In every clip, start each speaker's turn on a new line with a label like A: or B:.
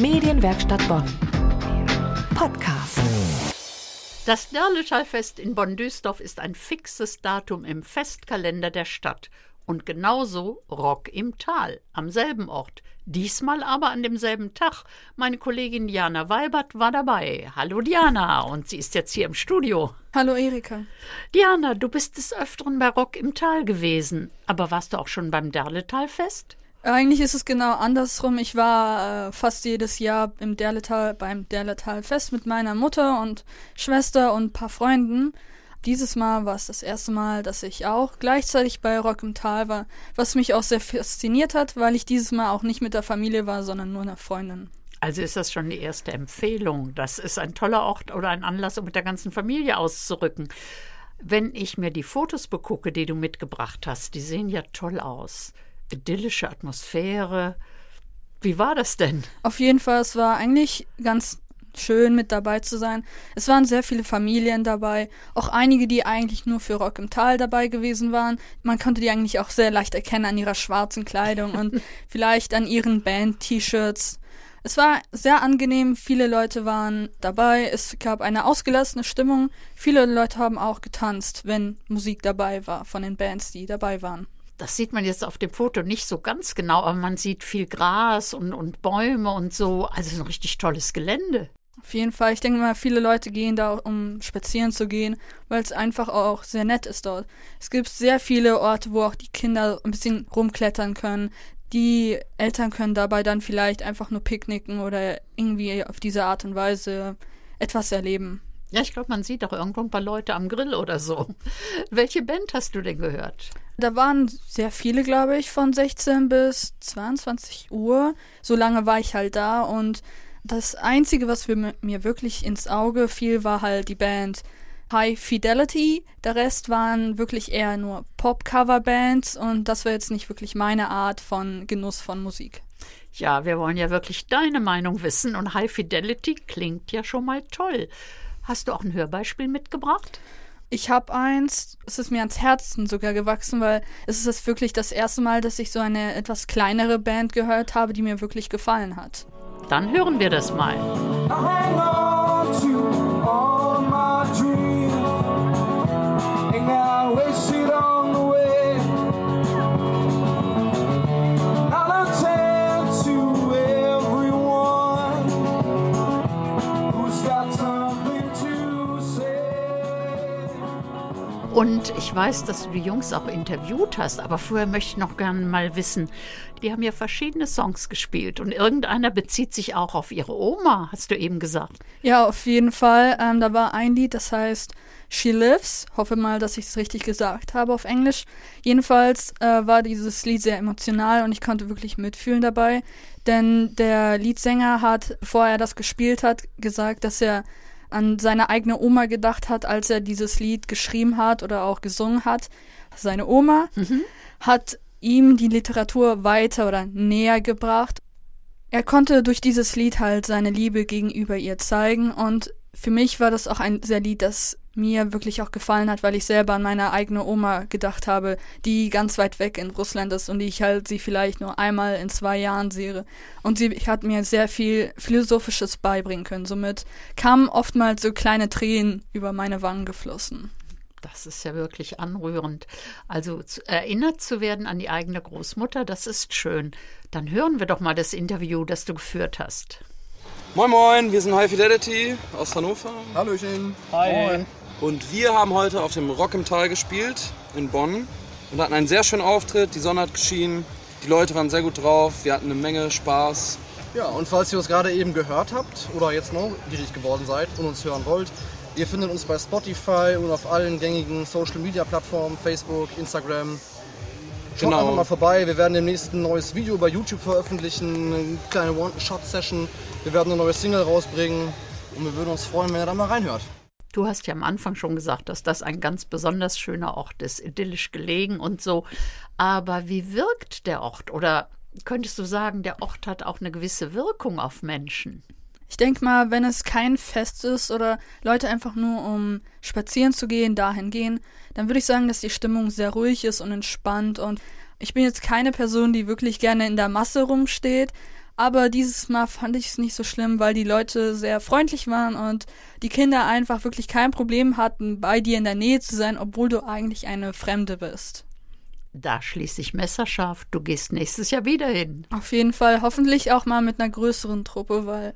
A: Medienwerkstatt Bonn. Podcast.
B: Das Derleschallfest in Bonn-Düsseldorf ist ein fixes Datum im Festkalender der Stadt. Und genauso Rock im Tal, am selben Ort. Diesmal aber an demselben Tag. Meine Kollegin Diana Weibert war dabei. Hallo Diana, und sie ist jetzt hier im Studio.
C: Hallo Erika.
B: Diana, du bist des Öfteren bei Rock im Tal gewesen. Aber warst du auch schon beim Derletalfest?
C: Eigentlich ist es genau andersrum. Ich war äh, fast jedes Jahr im Derletal beim Derletal-Fest mit meiner Mutter und Schwester und ein paar Freunden. Dieses Mal war es das erste Mal, dass ich auch gleichzeitig bei Rock im Tal war, was mich auch sehr fasziniert hat, weil ich dieses Mal auch nicht mit der Familie war, sondern nur einer Freundin.
B: Also ist das schon die erste Empfehlung. Das ist ein toller Ort oder ein Anlass, um mit der ganzen Familie auszurücken. Wenn ich mir die Fotos begucke, die du mitgebracht hast, die sehen ja toll aus idyllische Atmosphäre. Wie war das denn?
C: Auf jeden Fall, es war eigentlich ganz schön mit dabei zu sein. Es waren sehr viele Familien dabei, auch einige, die eigentlich nur für Rock im Tal dabei gewesen waren. Man konnte die eigentlich auch sehr leicht erkennen an ihrer schwarzen Kleidung und vielleicht an ihren Band-T-Shirts. Es war sehr angenehm, viele Leute waren dabei, es gab eine ausgelassene Stimmung, viele Leute haben auch getanzt, wenn Musik dabei war von den Bands, die dabei waren
B: das sieht man jetzt auf dem Foto nicht so ganz genau, aber man sieht viel Gras und, und Bäume und so. Also ein richtig tolles Gelände.
C: Auf jeden Fall. Ich denke mal, viele Leute gehen da, um spazieren zu gehen, weil es einfach auch sehr nett ist dort. Es gibt sehr viele Orte, wo auch die Kinder ein bisschen rumklettern können. Die Eltern können dabei dann vielleicht einfach nur picknicken oder irgendwie auf diese Art und Weise etwas erleben.
B: Ja, ich glaube, man sieht auch irgendwo ein paar Leute am Grill oder so. Welche Band hast du denn gehört?
C: Da waren sehr viele, glaube ich, von 16 bis 22 Uhr. So lange war ich halt da und das Einzige, was mir wirklich ins Auge fiel, war halt die Band High Fidelity. Der Rest waren wirklich eher nur Pop-Cover-Bands und das war jetzt nicht wirklich meine Art von Genuss von Musik.
B: Ja, wir wollen ja wirklich deine Meinung wissen und High Fidelity klingt ja schon mal toll. Hast du auch ein Hörbeispiel mitgebracht?
C: Ich habe eins, es ist mir ans Herzen sogar gewachsen, weil es ist wirklich das erste Mal, dass ich so eine etwas kleinere Band gehört habe, die mir wirklich gefallen hat.
B: Dann hören wir das mal. Und ich weiß, dass du die Jungs auch interviewt hast, aber vorher möchte ich noch gerne mal wissen, die haben ja verschiedene Songs gespielt und irgendeiner bezieht sich auch auf ihre Oma, hast du eben gesagt.
C: Ja, auf jeden Fall. Ähm, da war ein Lied, das heißt She Lives. Hoffe mal, dass ich es richtig gesagt habe auf Englisch. Jedenfalls äh, war dieses Lied sehr emotional und ich konnte wirklich mitfühlen dabei, denn der Liedsänger hat, bevor er das gespielt hat, gesagt, dass er an seine eigene Oma gedacht hat, als er dieses Lied geschrieben hat oder auch gesungen hat. Seine Oma mhm. hat ihm die Literatur weiter oder näher gebracht. Er konnte durch dieses Lied halt seine Liebe gegenüber ihr zeigen und für mich war das auch ein sehr Lied, das mir wirklich auch gefallen hat, weil ich selber an meine eigene Oma gedacht habe, die ganz weit weg in Russland ist und die ich halt sie vielleicht nur einmal in zwei Jahren sehe. Und sie hat mir sehr viel Philosophisches beibringen können. Somit kamen oftmals so kleine Tränen über meine Wangen geflossen.
B: Das ist ja wirklich anrührend. Also zu, erinnert zu werden an die eigene Großmutter, das ist schön. Dann hören wir doch mal das Interview, das du geführt hast.
D: Moin Moin, wir sind High Fidelity aus Hannover.
E: Hallöchen.
D: Hi. Moin. Und wir haben heute auf dem Rock im Tal gespielt in Bonn und hatten einen sehr schönen Auftritt. Die Sonne hat geschienen, die Leute waren sehr gut drauf, wir hatten eine Menge Spaß.
E: Ja, und falls ihr uns gerade eben gehört habt oder jetzt neugierig geworden seid und uns hören wollt, ihr findet uns bei Spotify und auf allen gängigen Social Media Plattformen, Facebook, Instagram. Schaut genau. einfach mal vorbei. Wir werden demnächst ein neues Video bei YouTube veröffentlichen, eine kleine One-Shot-Session. Wir werden eine neue Single rausbringen und wir würden uns freuen, wenn ihr da mal reinhört.
B: Du hast ja am Anfang schon gesagt, dass das ein ganz besonders schöner Ort ist, idyllisch gelegen und so. Aber wie wirkt der Ort? Oder könntest du sagen, der Ort hat auch eine gewisse Wirkung auf Menschen?
C: Ich denke mal, wenn es kein Fest ist oder Leute einfach nur um spazieren zu gehen, dahin gehen, dann würde ich sagen, dass die Stimmung sehr ruhig ist und entspannt. Und ich bin jetzt keine Person, die wirklich gerne in der Masse rumsteht, Aber dieses Mal fand ich es nicht so schlimm, weil die Leute sehr freundlich waren und die Kinder einfach wirklich kein Problem hatten, bei dir in der Nähe zu sein, obwohl du eigentlich eine Fremde bist.
B: Da schließe ich messerscharf. Du gehst nächstes Jahr wieder hin.
C: Auf jeden Fall, hoffentlich auch mal mit einer größeren Truppe, weil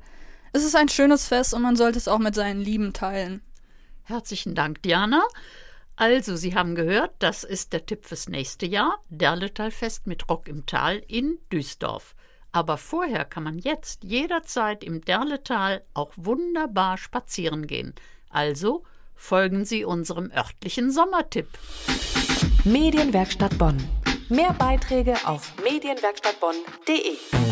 C: es ist ein schönes Fest und man sollte es auch mit seinen Lieben teilen.
B: Herzlichen Dank, Diana. Also, Sie haben gehört, das ist der Tipp fürs nächste Jahr. Derletalfest mit Rock im Tal in Düsdorf. Aber vorher kann man jetzt jederzeit im Derletal auch wunderbar spazieren gehen. Also folgen Sie unserem örtlichen Sommertipp.
A: Medienwerkstatt Bonn. Mehr Beiträge auf medienwerkstattbonn.de.